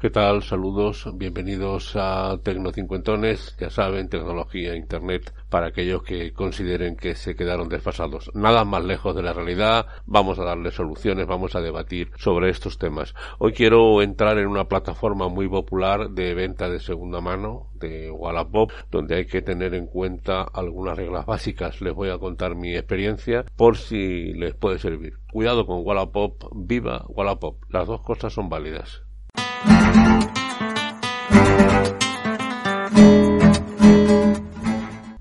¿Qué tal? Saludos, bienvenidos a Tecnocincuentones, ya saben, tecnología, internet, para aquellos que consideren que se quedaron desfasados. Nada más lejos de la realidad, vamos a darle soluciones, vamos a debatir sobre estos temas. Hoy quiero entrar en una plataforma muy popular de venta de segunda mano, de Wallapop, donde hay que tener en cuenta algunas reglas básicas. Les voy a contar mi experiencia por si les puede servir. Cuidado con Wallapop, viva Wallapop. Las dos cosas son válidas.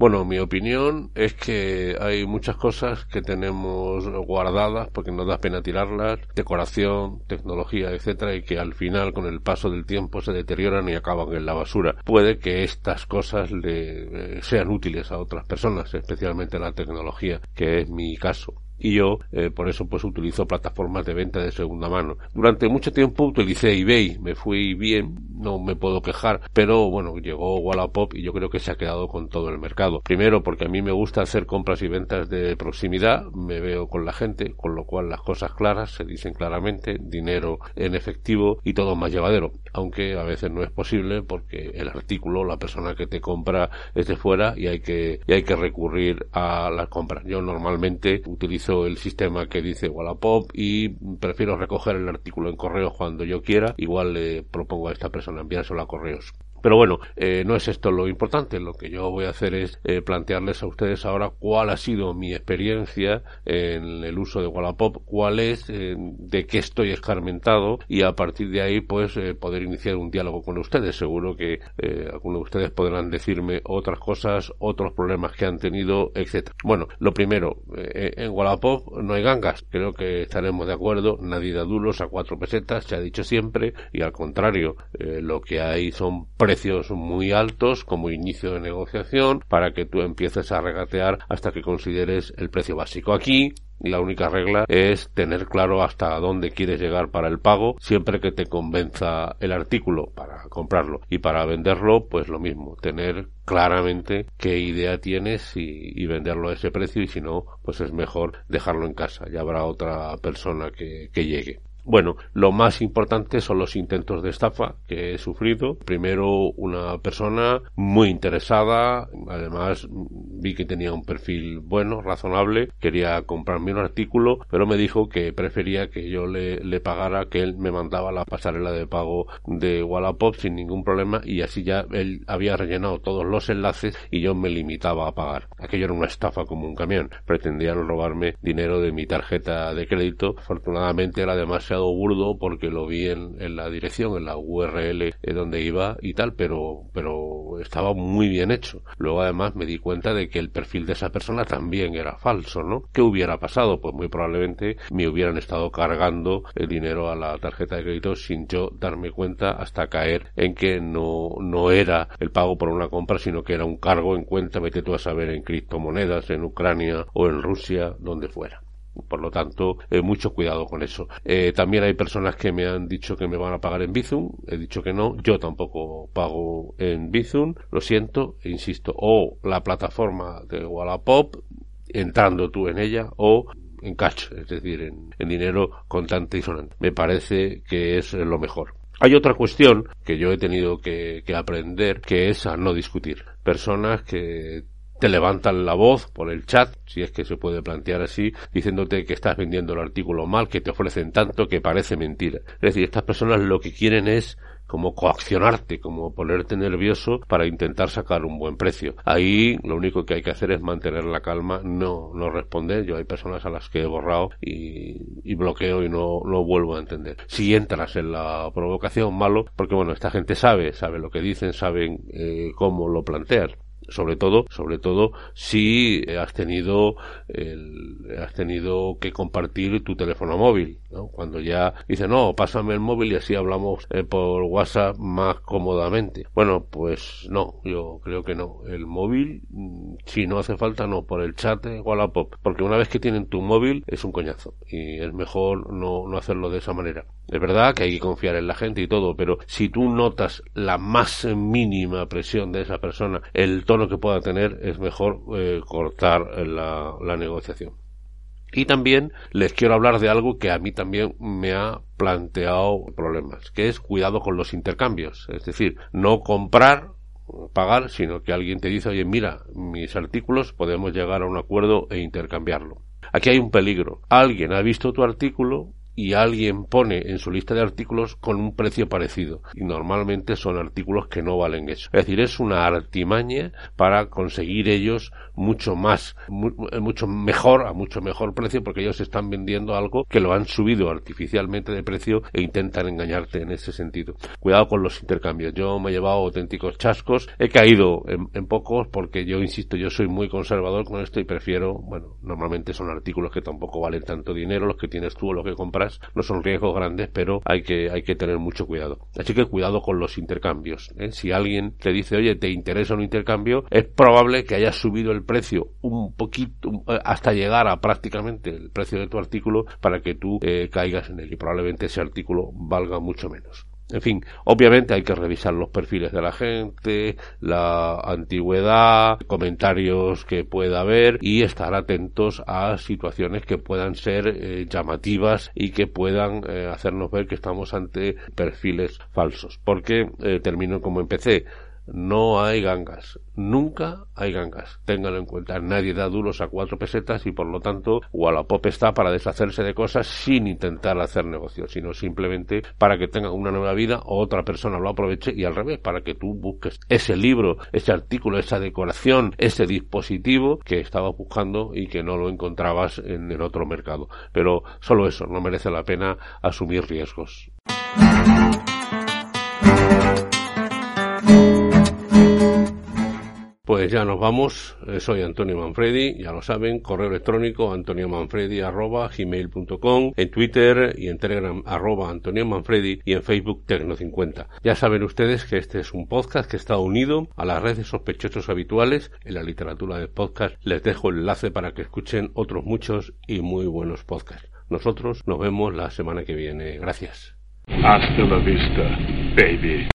Bueno, mi opinión es que hay muchas cosas que tenemos guardadas porque nos da pena tirarlas, decoración, tecnología, etcétera, y que al final con el paso del tiempo se deterioran y acaban en la basura. Puede que estas cosas le sean útiles a otras personas, especialmente la tecnología, que es mi caso y yo eh, por eso pues utilizo plataformas de venta de segunda mano. Durante mucho tiempo utilicé eBay, me fui bien, no me puedo quejar, pero bueno, llegó Wallapop y yo creo que se ha quedado con todo el mercado. Primero porque a mí me gusta hacer compras y ventas de proximidad, me veo con la gente, con lo cual las cosas claras se dicen claramente, dinero en efectivo y todo más llevadero, aunque a veces no es posible porque el artículo, la persona que te compra es de fuera y hay que, y hay que recurrir a las compras. Yo normalmente utilizo el sistema que dice Wallapop y prefiero recoger el artículo en correos cuando yo quiera. Igual le propongo a esta persona enviárselo a correos. Pero bueno, eh, no es esto lo importante. Lo que yo voy a hacer es eh, plantearles a ustedes ahora cuál ha sido mi experiencia en el uso de Wallapop, cuál es, eh, de qué estoy escarmentado y a partir de ahí pues eh, poder iniciar un diálogo con ustedes. Seguro que eh, algunos de ustedes podrán decirme otras cosas, otros problemas que han tenido, etcétera. Bueno, lo primero, en Wallapop no hay gangas. Creo que estaremos de acuerdo. Nadie da duros a cuatro pesetas, se ha dicho siempre y al contrario, lo que hay son precios muy altos como inicio de negociación para que tú empieces a regatear hasta que consideres el precio básico. Aquí la única regla es tener claro hasta dónde quieres llegar para el pago, siempre que te convenza el artículo para comprarlo y para venderlo, pues lo mismo, tener claramente qué idea tienes y, y venderlo a ese precio y si no, pues es mejor dejarlo en casa, ya habrá otra persona que, que llegue. Bueno, lo más importante son los intentos de estafa que he sufrido. Primero, una persona muy interesada, además vi que tenía un perfil bueno, razonable, quería comprarme un artículo, pero me dijo que prefería que yo le, le pagara, que él me mandaba la pasarela de pago de Wallapop sin ningún problema y así ya él había rellenado todos los enlaces y yo me limitaba a pagar. Aquello era una estafa como un camión. Pretendían robarme dinero de mi tarjeta de crédito. Afortunadamente era demasiado burdo porque lo vi en, en la dirección, en la URL donde iba y tal, pero, pero estaba muy bien hecho. Luego además me di cuenta de que el perfil de esa persona también era falso, ¿no? ¿Qué hubiera pasado? Pues muy probablemente me hubieran estado cargando el dinero a la tarjeta de crédito sin yo darme cuenta hasta caer en que no, no era el pago por una compra, sino que era un cargo en cuenta, vete tú a saber, en criptomonedas, en Ucrania o en Rusia, donde fuera. Por lo tanto, eh, mucho cuidado con eso. Eh, también hay personas que me han dicho que me van a pagar en Bizum. He dicho que no. Yo tampoco pago en Bizum. Lo siento. E insisto. O la plataforma de Wallapop, entrando tú en ella, o en cash, es decir, en, dinero contante y sonante. Me parece que es lo mejor. Hay otra cuestión que yo he tenido que, que aprender, que es a no discutir. Personas que te levantan la voz por el chat, si es que se puede plantear así, diciéndote que estás vendiendo el artículo mal, que te ofrecen tanto que parece mentira. Es decir, estas personas lo que quieren es como coaccionarte, como ponerte nervioso para intentar sacar un buen precio. Ahí lo único que hay que hacer es mantener la calma, no, no responder. Yo hay personas a las que he borrado y, bloqueo y no lo vuelvo a entender. Si entras en la provocación, malo, porque bueno, esta gente sabe, sabe lo que dicen, saben eh, cómo lo plantean sobre todo sobre todo si has tenido el, has tenido que compartir tu teléfono móvil ¿no? cuando ya dice no pásame el móvil y así hablamos eh, por WhatsApp más cómodamente bueno pues no yo creo que no. El móvil mm, si no hace falta no. Por el chat de Wallapop. Porque una vez que tienen tu móvil es un coñazo. Y es mejor no, no hacerlo de esa manera es verdad que hay que confiar en la gente y todo pero si tú notas la más mínima presión de esa persona el tono que pueda tener, es mejor eh, cortar la, la negociación. Y también les quiero hablar de algo que a mí también me ha planteado problemas, que es cuidado con los intercambios. Es decir, no comprar pagar, sino que alguien te dice, oye, mira, mis artículos podemos llegar a un acuerdo e intercambiarlo. Aquí hay un peligro. Alguien ha visto tu artículo, y alguien pone en su lista de artículos con un precio parecido. Y normalmente son artículos que no valen eso. Es decir, es una artimaña para conseguir ellos mucho más, mucho mejor, a mucho mejor precio, porque ellos están vendiendo algo que lo han subido artificialmente de precio e intentan engañarte en ese sentido. Cuidado con los intercambios. Yo me he llevado auténticos chascos. He caído en, en pocos porque yo insisto, yo soy muy conservador con esto y prefiero, bueno, normalmente son artículos que tampoco valen tanto dinero, los que tienes tú o los que compras no son riesgos grandes, pero hay que, hay que tener mucho cuidado. Así que cuidado con los intercambios. ¿eh? Si alguien te dice, oye, ¿te interesa un intercambio? Es probable que hayas subido el precio un poquito, eh, hasta llegar a prácticamente el precio de tu artículo para que tú eh, caigas en él y probablemente ese artículo valga mucho menos. En fin, obviamente hay que revisar los perfiles de la gente, la antigüedad, comentarios que pueda haber y estar atentos a situaciones que puedan ser eh, llamativas y que puedan eh, hacernos ver que estamos ante perfiles falsos. Porque eh, termino como empecé no hay gangas. Nunca hay gangas. Ténganlo en cuenta. Nadie da duros a cuatro pesetas y por lo tanto Wallapop está para deshacerse de cosas sin intentar hacer negocios, sino simplemente para que tengan una nueva vida o otra persona lo aproveche y al revés, para que tú busques ese libro, ese artículo, esa decoración, ese dispositivo que estabas buscando y que no lo encontrabas en el otro mercado. Pero solo eso, no merece la pena asumir riesgos. Pues ya nos vamos. Eh, soy Antonio Manfredi, ya lo saben, correo electrónico antoniomanfredi arroba gmail.com, en Twitter y en Telegram arroba Antonio Manfredi y en Facebook Tecno50. Ya saben ustedes que este es un podcast que está unido a las redes sospechosos habituales en la literatura de podcast. Les dejo el enlace para que escuchen otros muchos y muy buenos podcasts. Nosotros nos vemos la semana que viene. Gracias. Hasta la vista, baby.